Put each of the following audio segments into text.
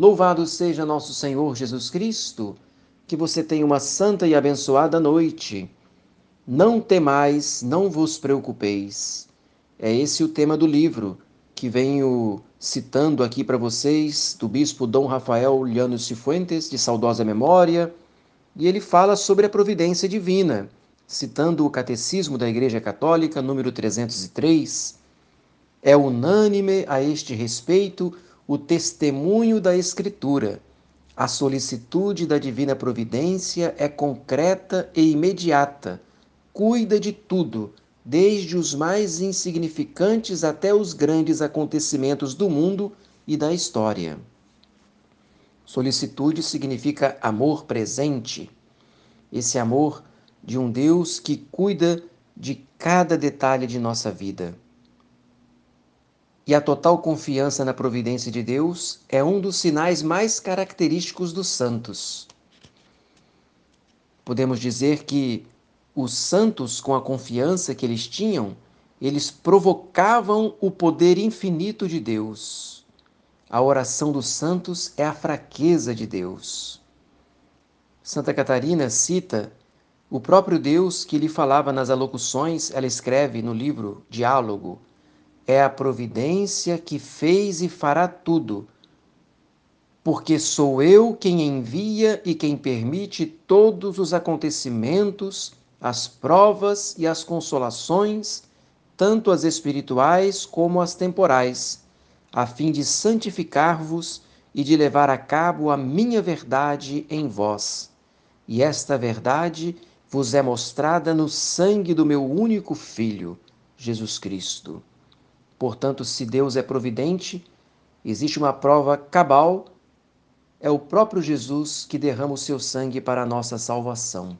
Louvado seja nosso Senhor Jesus Cristo, que você tenha uma santa e abençoada noite. Não temais, não vos preocupeis. É esse o tema do livro que venho citando aqui para vocês, do bispo Dom Rafael Llanos Cifuentes, de saudosa memória, e ele fala sobre a providência divina, citando o Catecismo da Igreja Católica, número 303. É unânime a este respeito o testemunho da Escritura. A solicitude da divina providência é concreta e imediata, cuida de tudo, desde os mais insignificantes até os grandes acontecimentos do mundo e da história. Solicitude significa amor presente, esse amor de um Deus que cuida de cada detalhe de nossa vida. E a total confiança na providência de Deus é um dos sinais mais característicos dos santos. Podemos dizer que os santos, com a confiança que eles tinham, eles provocavam o poder infinito de Deus. A oração dos santos é a fraqueza de Deus. Santa Catarina cita o próprio Deus que lhe falava nas alocuções, ela escreve no livro Diálogo, é a providência que fez e fará tudo. Porque sou eu quem envia e quem permite todos os acontecimentos, as provas e as consolações, tanto as espirituais como as temporais, a fim de santificar-vos e de levar a cabo a minha verdade em vós. E esta verdade vos é mostrada no sangue do meu único Filho, Jesus Cristo. Portanto, se Deus é providente, existe uma prova cabal, é o próprio Jesus que derrama o seu sangue para a nossa salvação.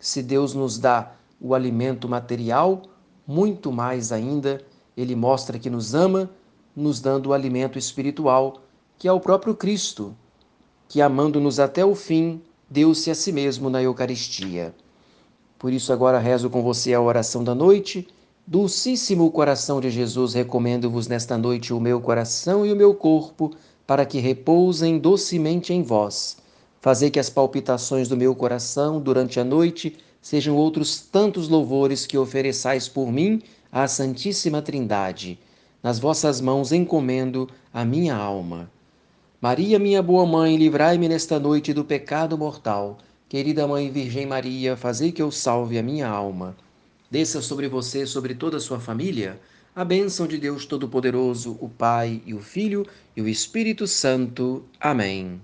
Se Deus nos dá o alimento material, muito mais ainda, ele mostra que nos ama, nos dando o alimento espiritual, que é o próprio Cristo, que amando-nos até o fim, deu-se a si mesmo na Eucaristia. Por isso agora rezo com você a oração da noite Dulcíssimo coração de Jesus, recomendo-vos nesta noite o meu coração e o meu corpo, para que repousem docemente em vós. Fazei que as palpitações do meu coração durante a noite sejam outros tantos louvores que ofereçais por mim à Santíssima Trindade. Nas vossas mãos encomendo a minha alma. Maria, minha boa mãe, livrai-me nesta noite do pecado mortal. Querida Mãe Virgem Maria, fazei que eu salve a minha alma. Desça sobre você, sobre toda a sua família, a bênção de Deus Todo-Poderoso, o Pai e o Filho e o Espírito Santo. Amém.